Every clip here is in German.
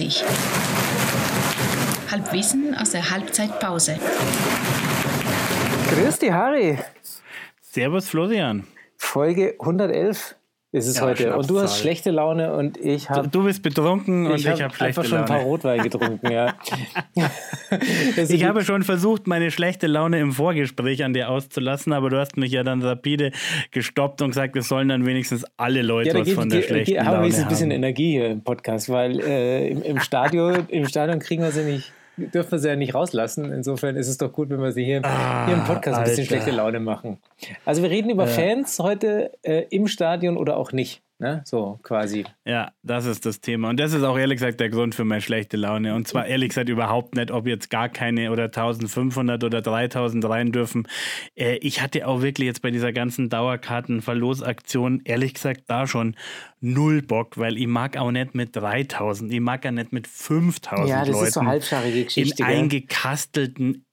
39. Halbwissen aus der Halbzeitpause. Grüß dich, Harry. Servus, Florian. Folge 111 ist es Ja, heute. Und du hast schlechte Laune und ich Du, habe du bist betrunken und ich, hab habe schlechte einfach schon ein paar Laune. Rotwein getrunken, ja. Ich habe schon versucht, meine schlechte Laune im Vorgespräch an dir auszulassen, aber du hast mich ja dann rapide gestoppt und gesagt, es sollen dann wenigstens alle Leute ja, was geht, von der geht, schlechten geht, haben wir Laune wenigstens ein bisschen haben. Energie hier im Podcast, weil äh, im, im, Stadion, im Stadion kriegen wir sie nicht, dürfen wir sie ja nicht rauslassen. Insofern ist es doch gut, wenn wir sie hier, hier im Podcast ein bisschen Alter. schlechte Laune machen. Also wir reden über Fans heute äh, im Stadion oder auch nicht. Ne? So quasi. Ja, das ist das Thema. Und das ist auch ehrlich gesagt der Grund für meine schlechte Laune. Und zwar ehrlich gesagt überhaupt nicht, ob jetzt gar keine oder 1500 oder 3000 rein dürfen. Äh, ich hatte auch wirklich jetzt bei dieser ganzen Dauerkartenverlosaktion ehrlich gesagt da schon null Bock, weil ich mag auch nicht mit 3000, ich mag ja nicht mit 5000 Ja, das Leuten ist so halbscharige Geschichte. in gell? eingekastelten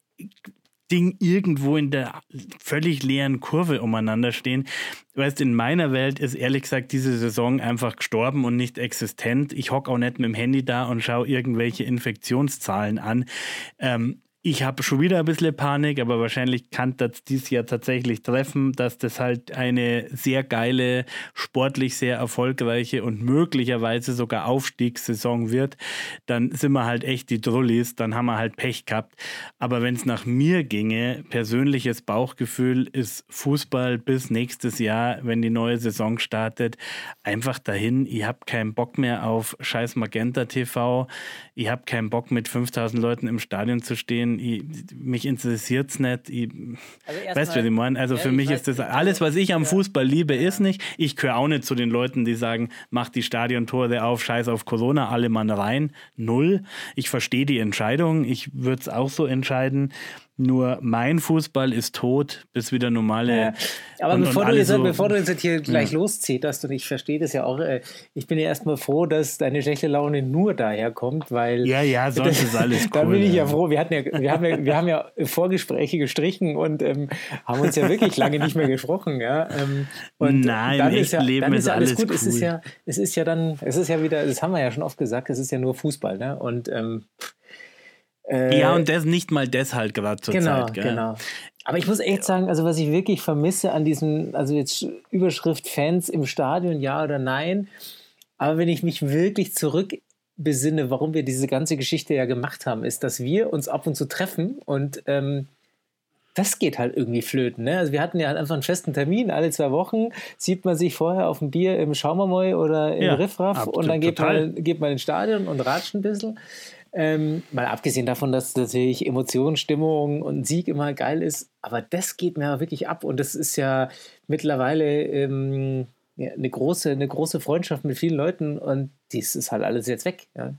Ding irgendwo in der völlig leeren Kurve umeinander stehen. Weißt, in meiner Welt ist ehrlich gesagt diese Saison einfach gestorben und nicht existent. Ich hocke auch nicht mit dem Handy da und schaue irgendwelche Infektionszahlen an. Ähm, ich habe schon wieder ein bisschen Panik, aber wahrscheinlich kann das dieses Jahr tatsächlich treffen, dass das halt eine sehr geile, sportlich sehr erfolgreiche und möglicherweise sogar Aufstiegssaison wird. Dann sind wir halt echt die Drullis, dann haben wir halt Pech gehabt. Aber wenn es nach mir ginge, persönliches Bauchgefühl ist Fußball bis nächstes Jahr, wenn die neue Saison startet, einfach dahin. Ich habe keinen Bock mehr auf scheiß Magenta TV. Ich habe keinen Bock mit 5000 Leuten im Stadion zu stehen. Ich, mich interessiert es nicht. Ich, Also weißt du, was ich meine? Also Ja, für ich mich ist das alles, was ich am Fußball liebe, ist nicht. Ich gehöre auch nicht zu den Leuten, die sagen, mach die Stadiontore auf, scheiß auf Corona, alle Mann rein. Null. Ich verstehe die Entscheidung. Ich würde es auch so entscheiden. Nur mein Fußball ist tot, bis wieder normale. Ja. Aber und- bevor, und du jetzt, so- bevor du jetzt hier gleich loszieht hast, und ich verstehe das ja auch, äh, ich bin ja erstmal froh, dass deine schlechte Laune nur daher kommt, weil. Ja, ja, sonst ist alles cool. Da bin ich ja ja. froh. Wir, hatten ja, wir, haben ja, wir haben ja Vorgespräche gestrichen und ähm, haben uns ja wirklich lange nicht mehr gesprochen. Ja? Ähm, und Nein, dann im ist ja, Leben dann ist ja alles alles gut. Es ist cool. ja, es ist ja dann, es ist ja wieder, das haben wir ja schon oft gesagt, es ist ja nur Fußball. Ne? Und ähm, äh, Ja, und das nicht mal deshalb gerade zur Genau, Zeit. Gell? genau. Aber ich muss echt sagen, also was ich wirklich vermisse an diesem, also jetzt Überschrift Fans im Stadion, ja oder nein. Aber wenn ich mich wirklich zurückbesinne, warum wir diese ganze Geschichte ja gemacht haben, ist, dass wir uns ab und zu treffen und ähm, das geht halt irgendwie flöten. Ne? Also wir hatten ja halt einfach einen festen Termin, alle zwei Wochen sieht man sich vorher auf dem Bier im Schaumermoy oder im Ja, Riffraff und dann geht man, geht man ins Stadion und ratscht ein bisschen. Ähm, mal abgesehen davon, dass natürlich Emotion, Stimmung und Sieg immer geil ist, aber das geht mir wirklich ab und das ist ja mittlerweile ähm, ja, eine, große, eine große Freundschaft mit vielen Leuten und dies ist halt alles jetzt weg. Ja.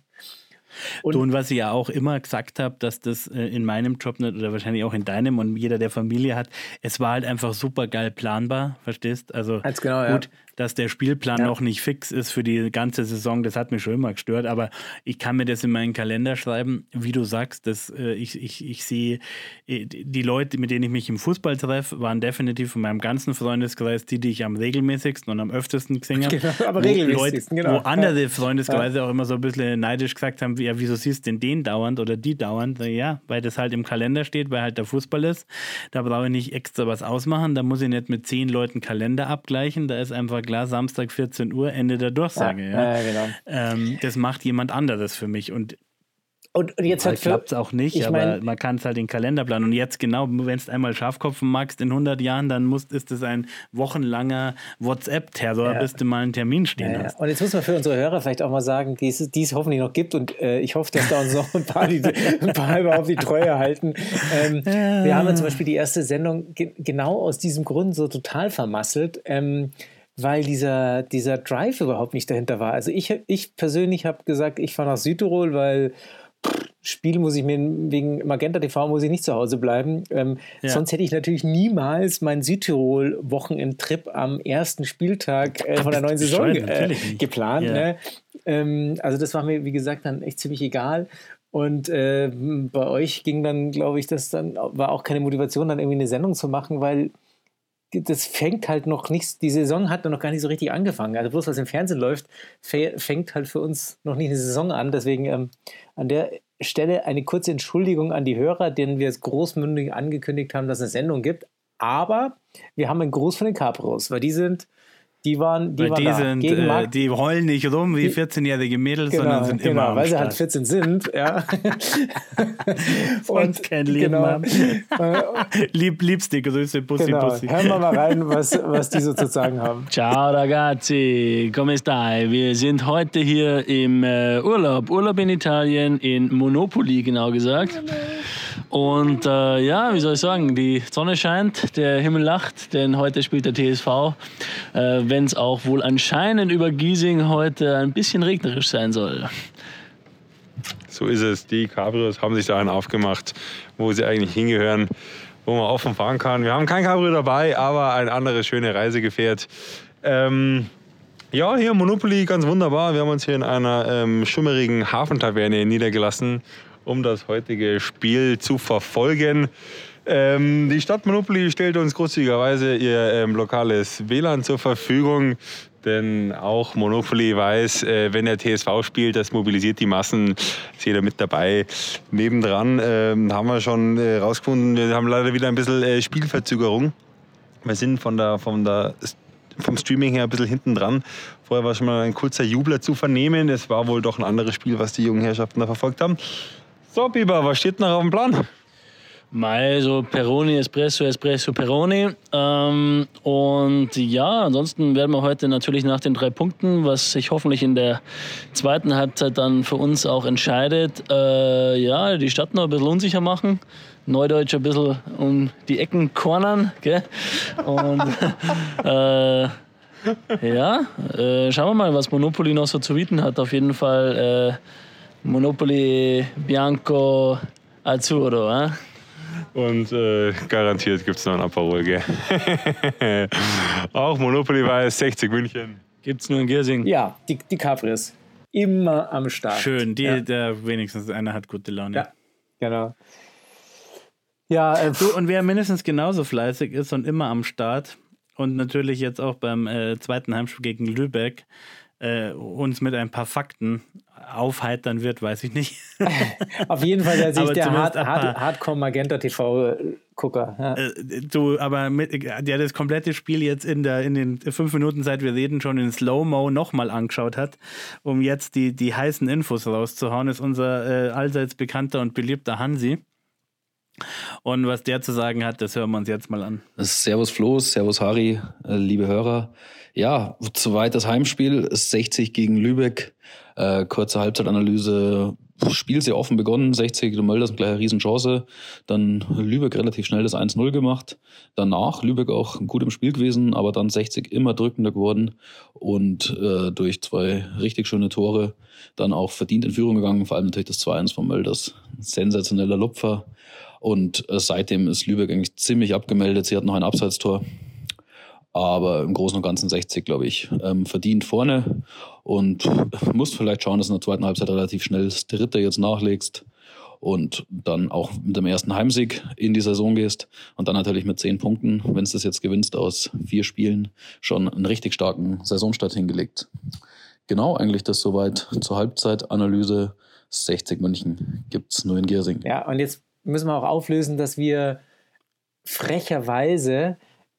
Und- du, und was ich ja auch immer gesagt habe, dass das äh, in meinem Job nicht oder wahrscheinlich auch in deinem und jeder, der Familie hat, es war halt einfach super geil planbar, verstehst? Also Ganz genau, ja. Dass der Spielplan Ja. noch nicht fix ist für die ganze Saison, das hat mich schon immer gestört, aber ich kann mir das in meinen Kalender schreiben, wie du sagst, dass äh, ich, ich, ich sehe, äh, die Leute, mit denen ich mich im Fußball treffe, waren definitiv von meinem ganzen Freundeskreis die, die ich am regelmäßigsten und am öftesten gesehen habe. Genau, aber Wo regelmäßigsten, Leute, genau. Wo andere Freundeskreise auch immer so ein bisschen neidisch gesagt haben, wie, ja, wieso siehst du denn den dauernd oder die dauernd? Ja, weil das halt im Kalender steht, weil halt der Fußball ist. Da brauche ich nicht extra was ausmachen, da muss ich nicht mit zehn Leuten Kalender abgleichen. Da ist einfach klar, Samstag 14 Uhr, Ende der Durchsage. Ja, Ja, genau. Ähm, das macht jemand anderes für mich. Und Und, und jetzt halt klappt es auch nicht, ich aber mein- man kann es halt den Kalender planen. Und jetzt genau, wenn du einmal Schafkopfen magst in 100 Jahren, dann muss, ist es ein wochenlanger WhatsApp-Terror, Ja. bis du mal einen Termin stehen Ja, ja. hast. Und jetzt muss man für unsere Hörer vielleicht auch mal sagen, die es, die es hoffentlich noch gibt und äh, ich hoffe, dass da uns noch ein paar, die, ein paar überhaupt die Treue halten. Ähm, Wir haben ja zum Beispiel die erste Sendung ge genau aus diesem Grund so total vermasselt. Ähm, weil dieser, dieser Drive überhaupt nicht dahinter war. Also ich, ich persönlich habe gesagt, ich fahre nach Südtirol, weil pff, Spiel muss ich mir wegen Magenta TV muss ich nicht zu Hause bleiben. Ähm, Ja. Sonst hätte ich natürlich niemals meinen Südtirol-Wochenendtrip am ersten Spieltag äh, von der neuen Saison äh, geplant. Ja. Ne? Ähm, also das war mir, wie gesagt, dann echt ziemlich egal. Und äh, bei euch ging dann, glaube ich, das dann war auch keine Motivation, dann irgendwie eine Sendung zu machen, weil das fängt halt noch nicht, die Saison hat noch gar nicht so richtig angefangen. Also bloß was im Fernsehen läuft, fängt halt für uns noch nicht eine Saison an. Deswegen ähm, an der Stelle eine kurze Entschuldigung an die Hörer, denen wir es großmündig angekündigt haben, dass es eine Sendung gibt. Aber wir haben einen Gruß von den Capros, weil die sind die waren, die weil waren die da. sind, Gegen äh, die heulen nicht rum wie 14-jährige Mädels, Genau, sondern sind genau, immer am weil sie halt 14 sind, ja. Und kein Leben genau, haben. Lieb, liebste Grüße, Bussi, genau. Bussi. Hören wir mal rein, was, was die so zu sagen haben. Ciao ragazzi, come stai? Wir sind heute hier im äh, Urlaub. Urlaub in Italien, in Monopoly genau gesagt. Und äh, ja, wie soll ich sagen, die Sonne scheint, der Himmel lacht, denn heute spielt der TSV. Äh, Wenn es auch wohl anscheinend über Giesing heute ein bisschen regnerisch sein soll. So ist es. Die Cabrios haben sich dahin aufgemacht, wo sie eigentlich hingehören, wo man offen fahren kann. Wir haben kein Cabrio dabei, aber ein anderes schönes Reisegefährt. Ähm, ja, hier Monopoly ganz wunderbar. Wir haben uns hier in einer ähm, schummerigen Hafentaverne niedergelassen, um das heutige Spiel zu verfolgen. Ähm, die Stadt Monopoly stellt uns großzügigerweise ihr ähm, lokales WLAN zur Verfügung. Denn auch Monopoly weiß, äh, wenn der TSV spielt, das mobilisiert die Massen, ist jeder mit dabei. Nebendran ähm, haben wir schon äh, wir haben leider wieder ein bisschen äh, Spielverzögerung. Wir sind von der, von der, vom Streaming her ein bisschen hinten dran. Vorher war schon mal ein kurzer Jubler zu vernehmen. Es war wohl doch ein anderes Spiel, was die jungen Herrschaften da verfolgt haben. So, Biber, was steht noch auf dem Plan? Mal so Peroni, Espresso, Espresso, Peroni. Ähm, und ja, ansonsten werden wir heute natürlich nach den drei Punkten, was sich hoffentlich in der zweiten Halbzeit dann für uns auch entscheidet, äh, ja, die Stadt noch ein bisschen unsicher machen. Neudeutsch ein bisschen um die Ecken cornern. Gell? Und äh, ja, äh, schauen wir mal, was Monopoly noch so zu bieten hat. Auf jeden Fall äh, Monopoly Bianco Azzurro. Äh? Und äh, garantiert gibt es noch ein Aperol, gell? Auch Monopoly weiß 60 München. Gibt's nur in Giersing. Ja, die, die Capris. Immer am Start. Schön, die, Ja, der wenigstens einer hat gute Laune. ja genau. Ja, äh, Du, und wer mindestens genauso fleißig ist und immer am Start und natürlich jetzt auch beim äh, zweiten Heimspiel gegen Lübeck äh, uns mit ein paar Fakten aufheitern wird, weiß ich nicht. auf jeden Fall der, sich der Hard, Hard, Hardcore Magenta TV-Gucker. Ja. Äh, du, aber mit, der das komplette Spiel jetzt in, der, in den fünf Minuten, seit wir reden, schon in Slow-Mo nochmal angeschaut hat, um jetzt die, die heißen Infos rauszuhauen, ist unser äh, allseits bekannter und beliebter Hansi. Und was der zu sagen hat, das hören wir uns jetzt mal an. Servus Flo, Servus Harry, äh, liebe Hörer. Ja, soweit das Heimspiel, 60 gegen Lübeck. Äh, kurze Halbzeitanalyse, Spiel sehr offen begonnen, 60 du Mölders, gleich eine Riesenchance. Dann Lübeck relativ schnell das 1-0 gemacht. Danach Lübeck auch gut im Spiel gewesen, aber dann 60 immer drückender geworden und äh, durch zwei richtig schöne Tore dann auch verdient in Führung gegangen, vor allem natürlich das 2-1 von Mölders. Sensationeller Lupfer. Und äh, seitdem ist Lübeck eigentlich ziemlich abgemeldet. Sie hat noch ein Abseitstor. Aber im Großen und Ganzen 60, glaube ich, ähm, verdient vorne. Und musst vielleicht schauen, dass du in der zweiten Halbzeit relativ schnell das dritte jetzt nachlegst. Und dann auch mit dem ersten Heimsieg in die Saison gehst. Und dann natürlich mit zehn Punkten, wenn du das jetzt gewinnst aus vier Spielen, schon einen richtig starken Saisonstart hingelegt. Genau, eigentlich das soweit zur Halbzeitanalyse. 60 München gibt's nur in Giersing. Ja, und jetzt müssen wir auch auflösen, dass wir frecherweise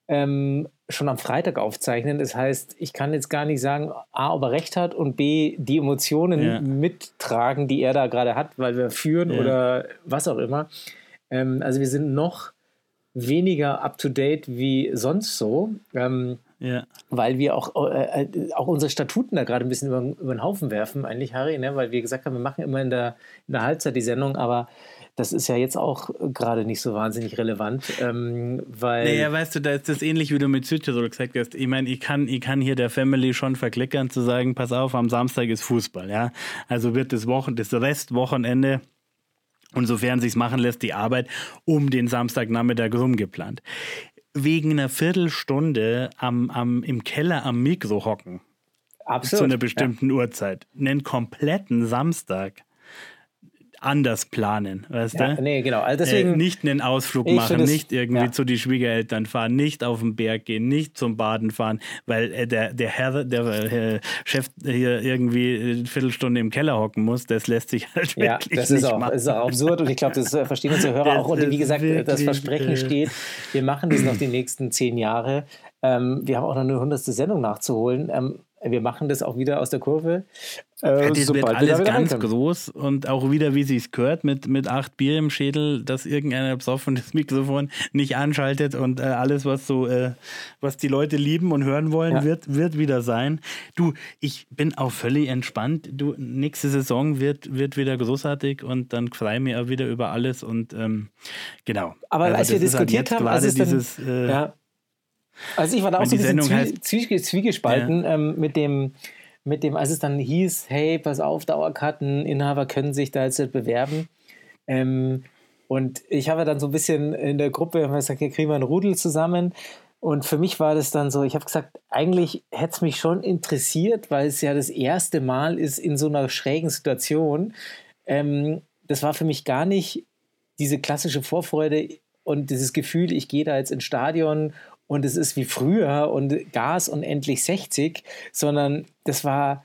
ähm, schon am Freitag aufzeichnen. Das heißt, ich kann jetzt gar nicht sagen, A, ob er recht hat und B, die Emotionen Ja. mittragen, die er da gerade hat, weil wir führen Ja. oder was auch immer. Ähm, also wir sind noch weniger up-to-date wie sonst so. Ähm, Ja. weil wir auch, äh, äh, auch unsere Statuten da gerade ein bisschen über, über den Haufen werfen, eigentlich, Harry, ne? weil wir gesagt haben, wir machen immer in der, in der Halbzeit die Sendung, aber das ist ja jetzt auch gerade nicht so wahnsinnig relevant, ähm, weil. Naja, weißt du, da ist das ähnlich, wie du mit Südtirol gesagt hast. Ich meine, ich kann, ich kann hier der Family schon verklickern, zu sagen, pass auf, am Samstag ist Fußball, ja. Also wird das Wochen, das Restwochenende, und sofern sich's machen lässt, die Arbeit um den Samstagnachmittag rumgeplant. Wegen einer Viertelstunde am, am, im Keller am Mikro hocken, absolut. zu einer bestimmten Uhrzeit, einen kompletten Samstag. Anders planen, weißt Ja, du? nee, genau. Also deswegen- äh, nicht einen Ausflug machen, nicht irgendwie ja. zu die Schwiegereltern fahren, nicht auf den Berg gehen, nicht zum Baden fahren, weil äh, der, der Herr, der äh, Chef hier irgendwie eine Viertelstunde im Keller hocken muss, das lässt sich halt Ja, wirklich das ist nicht auch, machen. ist auch absurd und ich glaube, das äh, verstehen unsere Hörer Das auch. Und wie gesagt, das wirklich, Versprechen äh, steht, wir machen das noch die nächsten zehn Jahre. Ähm, wir haben auch noch eine hundertste Sendung nachzuholen. Ähm, wir machen das auch wieder aus der Kurve. Äh, Ja, das wird alles ganz groß und auch wieder, wie sich's gehört, mit, mit acht Bier im Schädel, dass irgendeiner besoffen das Mikrofon nicht anschaltet und äh, alles, was so, äh, was die Leute lieben und hören wollen, Ja. wird, wird wieder sein. Du, ich bin auch völlig entspannt. Du, nächste Saison wird, wird wieder großartig und dann freue ich mich auch wieder über alles und ähm, genau. Aber Also als wir halt diskutiert jetzt haben, gerade als es dann, dieses, äh, ja. Also ich war da auch so ein bisschen heißt- zwie zwiegespalten ähm, mit dem, mit dem, als es dann hieß, hey, pass auf, Dauerkarteninhaber können sich da jetzt bewerben. Ähm, und ich habe dann so ein bisschen in der Gruppe gesagt, hier kriegen wir einen Rudel zusammen. Und für mich war das dann so, ich habe gesagt, eigentlich hätte es mich schon interessiert, weil es ja das erste Mal ist in so einer schrägen Situation. Ähm, das war für mich gar nicht diese klassische Vorfreude und dieses Gefühl, ich gehe da jetzt ins Stadion und es ist wie früher und Gas und endlich 60, sondern das war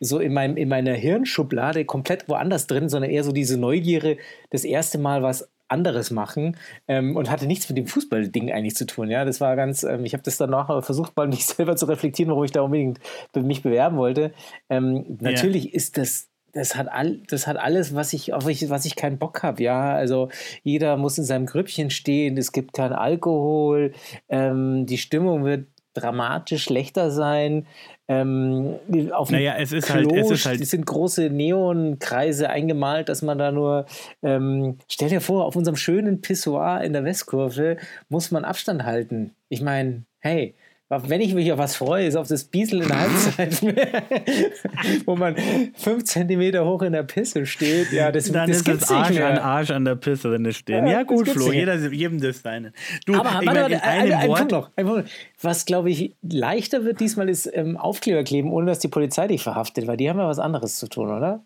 so in, meinem, in meiner Hirnschublade komplett woanders drin, sondern eher so diese Neugierde, das erste Mal was anderes machen ähm, und hatte nichts mit dem Fußballding eigentlich zu tun. Ja, das war ganz, ähm, ich habe das danach versucht, mal mich selber zu reflektieren, warum ich da unbedingt be- mich bewerben wollte. Ähm, natürlich ist das das hat, all, das hat alles, was ich, auf ich, was ich keinen Bock habe, ja. Also jeder muss in seinem Grüppchen stehen, es gibt keinen Alkohol, ähm, die Stimmung wird dramatisch schlechter sein. Ähm, auf Naja, es ist Klo halt- es ist halt- es sind große Neonkreise eingemalt, dass man da nur, ähm, stell dir vor, auf unserem schönen Pissoir in der Westkurve muss man Abstand halten. Ich meine, hey, wenn ich mich auf was freue, ist auf das Biesel in der Halbzeit, wo man fünf Zentimeter hoch in der Pisse steht. Ja, das, Dann das ist gibt's es nicht Arsch mehr. an Arsch an der Pisse drinne stehen. Ja, Ja, das gut, Flo, jeder, jedem das seine. Du, Aber ich warte, warte, in ein, ein Wort, Punkt noch. Ein Punkt. Was, glaube ich, leichter wird diesmal ist ähm, Aufkleber kleben, ohne dass die Polizei dich verhaftet, weil die haben ja was anderes zu tun, oder?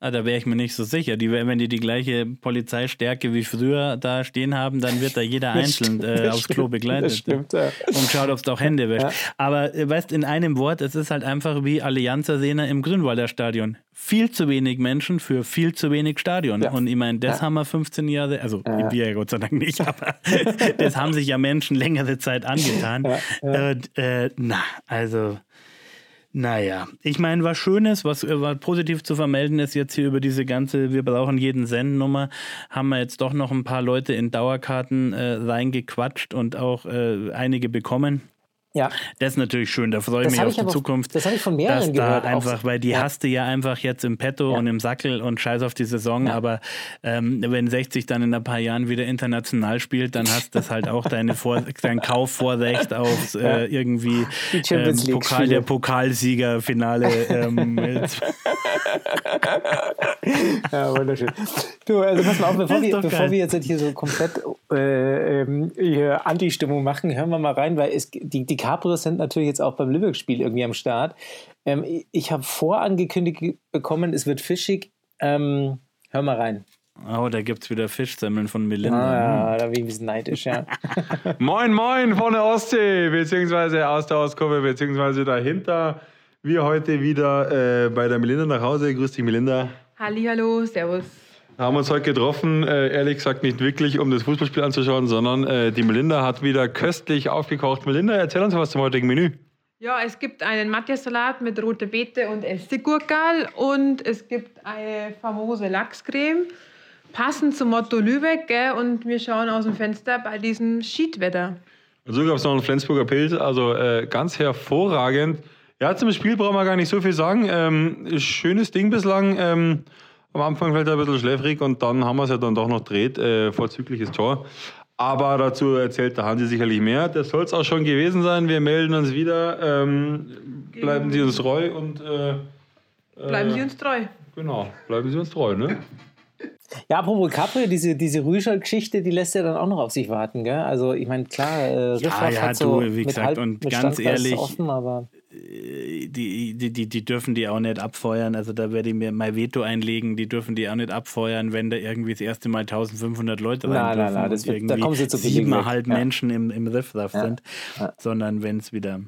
Ah, da wäre ich mir nicht so sicher. Die, wenn die die gleiche Polizeistärke wie früher da stehen haben, dann wird da jeder einzeln äh, aufs Klo begleitet. Das stimmt, ja. Und schaut, ob es auch Hände wäscht. Ja. Aber äh, weißt, in einem Wort, es ist halt einfach wie Allianz Arena im Grünwalder Stadion. Viel zu wenig Menschen für viel zu wenig Stadion. Ja. Und ich meine, das haben wir 15 Jahre, also wir ja Gott sei Dank nicht, aber das haben sich ja Menschen längere Zeit angetan. Und, äh, na, also. Naja, ich meine, was Schönes, was, äh, was positiv zu vermelden ist jetzt hier über diese ganze Wir brauchen jeden Sendnummer, haben wir jetzt doch noch ein paar Leute in Dauerkarten äh, reingequatscht und auch äh, einige bekommen. Ja, Das ist natürlich schön, da freue ich mich auf die Zukunft. das hab ich von mehreren da gehört, auch einfach, weil die ja. hast du ja einfach jetzt im Petto Ja. und im Sackel und scheiß auf die Saison, Ja. aber ähm, wenn 60 dann in ein paar Jahren wieder international spielt, dann hast du das halt auch deine Vor dein Kaufvorrecht auf äh, irgendwie ähm, Pokal der Pokalsieger-Finale. ähm, ja, wunderschön. Du, also pass mal auf, bevor, wir, bevor wir jetzt hier so komplett äh, ähm, hier Anti-Stimmung machen, hören wir mal rein, weil es, die, die Cabrios sind natürlich jetzt auch beim Lübeck-Spiel irgendwie am Start. Ähm, ich ich habe vorangekündigt bekommen, es wird fischig. Ähm, hör mal rein. oh, da gibt es wieder Fischsemmeln von Melinda. Ah, ja, da bin ich ein bisschen neidisch, ja. Moin, moin von der Ostsee, beziehungsweise aus der Ostkurve, beziehungsweise dahinter. Wir heute wieder äh, bei der Melinda nach Hause. Grüß dich, Melinda. Hallo, servus. Haben uns heute getroffen, äh, ehrlich gesagt nicht wirklich, um das Fußballspiel anzuschauen, sondern äh, die Melinda hat wieder köstlich aufgekocht. Melinda, erzähl uns was zum heutigen Menü. Ja, es gibt einen Matja-Salat mit roter Beete und Essiggurkel und es gibt eine famose Lachscreme, passend zum Motto Lübeck. Gell? Und wir schauen aus dem Fenster bei diesem Schiedwetter. Und so gab es noch einen Flensburger Pilz, also äh, ganz hervorragend. Ja, zum Spiel brauchen wir gar nicht so viel sagen. Ähm, schönes Ding bislang. Ähm, am Anfang vielleicht ein bisschen schläfrig und dann haben wir es ja dann doch noch dreht. Äh, vorzügliches Tor. Aber dazu erzählt der Hansi sicherlich mehr. Das soll es auch schon gewesen sein. Wir melden uns wieder. Ähm, bleiben Sie uns treu und. Äh, Bleiben äh, Sie uns treu. Genau, bleiben Sie uns treu, ne? Ja, apropos Capri, diese, diese Rüscher-Geschichte, die lässt ja dann auch noch auf sich warten, gell? Also, ich meine, klar, äh, Riffraff ja, hat so du, wie mit gesagt, halb, und mit ganz ehrlich, offen, aber die, die, die, die, dürfen die auch nicht abfeuern. Also da werde ich mir mein Veto einlegen. Die dürfen die auch nicht abfeuern, wenn da irgendwie das erste Mal 1500 Leute rein Nein, nein, dürfen nein, das und wird- da irgendwie kommen sie zu siebeneinhalb Ja. Menschen im, im Riff drauf Ja. sind, Ja. sondern wenn es wieder.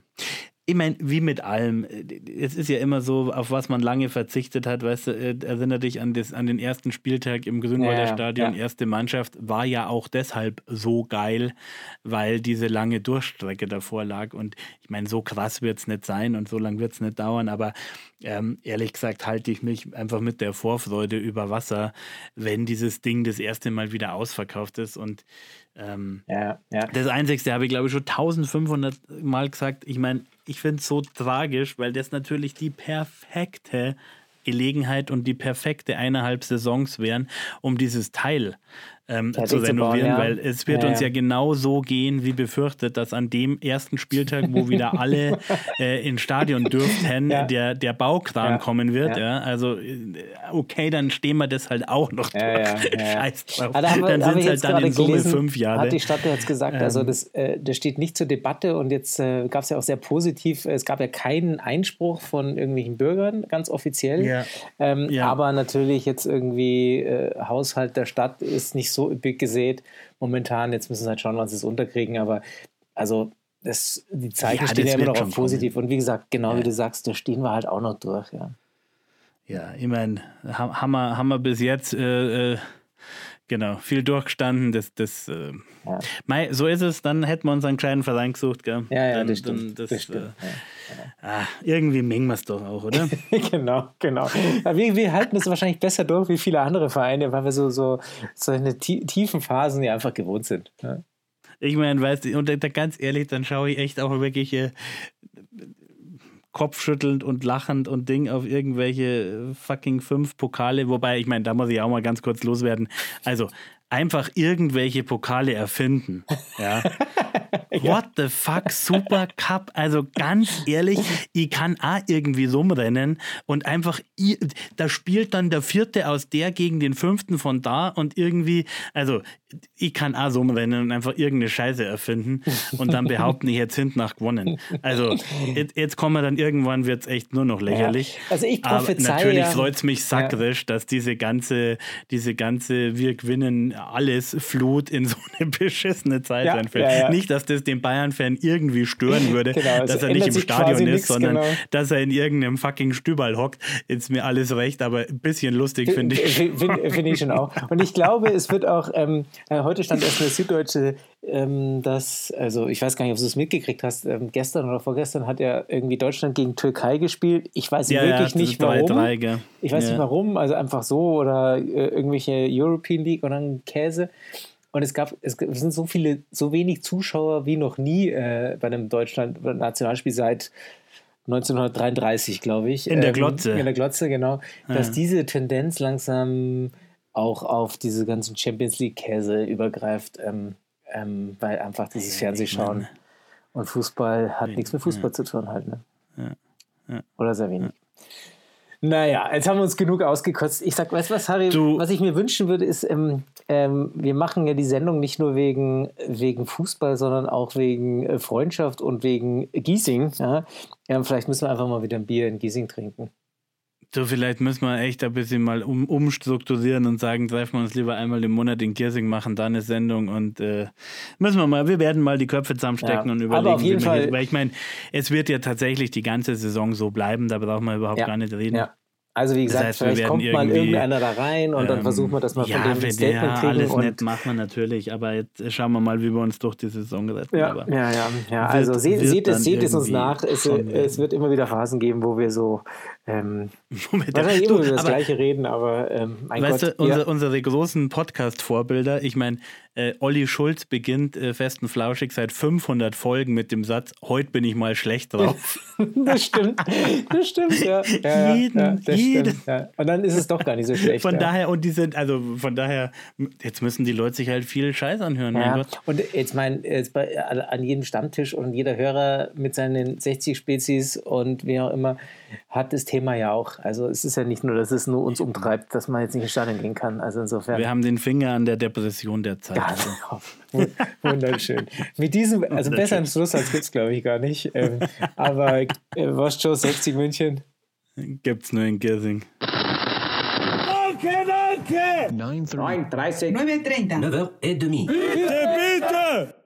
Ich meine, wie mit allem. Es ist ja immer so, auf was man lange verzichtet hat. Weißt du, äh, erinnere dich an, das, an den ersten Spieltag im Grünwalder Ja, Stadion. ja. Erste Mannschaft war ja auch deshalb so geil, weil diese lange Durchstrecke davor lag. Und ich meine, so krass wird es nicht sein und so lange wird es nicht dauern. Aber ähm, ehrlich gesagt halte ich mich einfach mit der Vorfreude über Wasser, wenn dieses Ding das erste Mal wieder ausverkauft ist. Und ähm, ja. das Einzigste habe ich, glaube ich, schon 1500 Mal gesagt. Ich meine, ich finde es so tragisch, weil das natürlich die perfekte Gelegenheit und die perfekte eineinhalb Saisons wären, um dieses Teil ähm, zu renovieren, ja. weil es wird Ja, uns ja. genau so gehen, wie befürchtet, dass an dem ersten Spieltag, wo wieder alle äh, ins Stadion dürften, Ja. der, der Baukran kommen wird. Also, äh, okay, dann stehen wir das halt auch noch durch. Scheiß drauf. Wir- dann sind es halt dann in Summe gelesen, fünf Jahre. Hat die Stadt jetzt gesagt, also Ähm. das, äh, das steht nicht zur Debatte und jetzt äh, gab es ja auch sehr positiv, es gab ja keinen Einspruch von irgendwelchen Bürgern, ganz offiziell. Ähm. Aber natürlich jetzt irgendwie äh, Haushalt der Stadt ist nicht so üppig gesät momentan. Jetzt müssen sie halt schauen, wann sie es unterkriegen, aber also das, die Zeichen Ja, stehen ja immer noch auf positiv. Und wie gesagt, genau wie Ja. du sagst, da stehen wir halt auch noch durch. Ja. Ja, ich meine, ha- haben wir, haben wir bis jetzt äh, äh, genau viel durchgestanden. Das, das, äh, Ja. mei, so ist es, dann hätten wir uns einen kleinen Verein gesucht. Gell? Ja, ja, dann, das stimmt. Dann, das stimmt. Äh, ah, irgendwie mengen wir es doch auch, oder? genau, genau. Wir, wir halten es wahrscheinlich besser durch wie viele andere Vereine, weil wir so, so, so eine tie- tiefen Phasen ja einfach gewohnt sind. Ja. Ich meine, weißt du, und da ganz ehrlich, dann schaue ich echt auch wirklich äh, kopfschüttelnd und lachend und Ding auf irgendwelche äh, fucking fünf Pokale. Wobei, ich meine, da muss ich auch mal ganz kurz loswerden. Also einfach irgendwelche Pokale erfinden. Ja. What the fuck, Super Cup. Also ganz ehrlich, ich kann auch irgendwie so rumrennen und einfach, da spielt dann der Vierte aus der gegen den Fünften von da und irgendwie, also ich kann auch so rumrennen und einfach irgendeine Scheiße erfinden und dann behaupten, ich hätte hinten nach gewonnen. Also jetzt, jetzt kommen wir dann irgendwann, wird es echt nur noch lächerlich. Ja. Also ich Aber prophezei natürlich ja- freut es mich sakrisch, dass diese ganze, diese ganze Wir gewinnen alles Flut in so eine beschissene Zeit Ja, reinfällt. ja, ja. Nicht, dass das den Bayern-Fan irgendwie stören würde, Genau, dass er nicht im Stadion ist, nix, sondern genau. dass er in irgendeinem fucking Stübal hockt. Ist mir alles recht, aber ein bisschen lustig finde ich. Finde find, ich schon auch. Und ich glaube, es wird auch, ähm, äh, heute stand erst in der Süddeutsche, ähm, dass, also ich weiß gar nicht, ob du es mitgekriegt hast, ähm, gestern oder vorgestern hat ja irgendwie Deutschland gegen Türkei gespielt. Ich weiß Ja, ja, wirklich das nicht ist 3-3, warum. gell? Ich weiß Ja. nicht warum, also einfach so oder äh, irgendwelche European League und dann Käse. Und es gab, es sind so viele, so wenig Zuschauer wie noch nie äh, bei einem Deutschland-Nationalspiel seit 1933, glaube ich. In der Glotze. In der Glotze, genau. Dass diese Tendenz langsam auch auf diese ganzen Champions League-Käse übergreift, ähm, ähm, weil einfach dieses Fernsehschauen und Fußball hat nichts mit Fußball zu tun halt. Ne? Oder sehr wenig. Naja, jetzt haben wir uns genug ausgekotzt. Ich sag, weißt du was, Harry, Du- was ich mir wünschen würde, ist, ähm, ähm, wir machen ja die Sendung nicht nur wegen, wegen Fußball, sondern auch wegen äh, Freundschaft und wegen Giesing. Ja? Ähm, vielleicht müssen wir einfach mal wieder ein Bier in Giesing trinken. Du, vielleicht müssen wir echt ein bisschen mal um, umstrukturieren und sagen, treffen wir uns lieber einmal im Monat in Kirsing, machen da eine Sendung und äh, müssen wir mal, wir werden mal die Köpfe zusammenstecken Ja, und aber überlegen, auf jeden Fall- hier, weil ich meine, es wird ja tatsächlich die ganze Saison so bleiben, da brauchen wir überhaupt Ja, gar nicht reden. Ja. Also wie gesagt, heißt, wir vielleicht kommt mal irgendeiner da rein und dann Ähm, versuchen wir das mal ja, von dem ein wenn- Statement ja, kriegen. alles nett machen wir natürlich, aber jetzt schauen wir mal, wie wir uns durch die Saison retten. Ja, aber ja, ja, ja. wird- Also seht, wird seht, es, dann seht es uns nach. Es, schon es wird immer wieder Phasen geben, wo wir so ähm, Moment, wahrscheinlich immer über das aber- Gleiche reden, aber ähm, mein Weißt Gott. du, unser, ja. unsere großen Podcast-Vorbilder, ich meine, äh, Olli Schulz beginnt äh, fest und flauschig seit 500 Folgen mit dem Satz, heute bin ich mal schlecht drauf. das stimmt. Das stimmt, ja. ja, ja, jeden ja, das jeden stimmt, ja. Und dann ist es doch gar nicht so schlecht. Von ja. daher, und die sind, also von daher, jetzt müssen die Leute sich halt viel Scheiß anhören. Ja, und jetzt mein, jetzt bei, an jedem Stammtisch und jeder Hörer mit seinen 60 Spezies und wie auch immer hat das Thema ja auch. Also es ist ja nicht nur, dass es nur uns umtreibt, dass man jetzt nicht ins Stadion gehen kann. Also insofern. Wir haben den Finger an der Depression der Zeit. Genau. Wunderschön. Mit diesem, also besser im Schluss als gibt es, glaube ich, gar nicht. Ähm, aber äh, was schon 60 München? Gibt's nur in Giersing. 9h30. 9h30. 9h30. 9h30. Bitte, bitte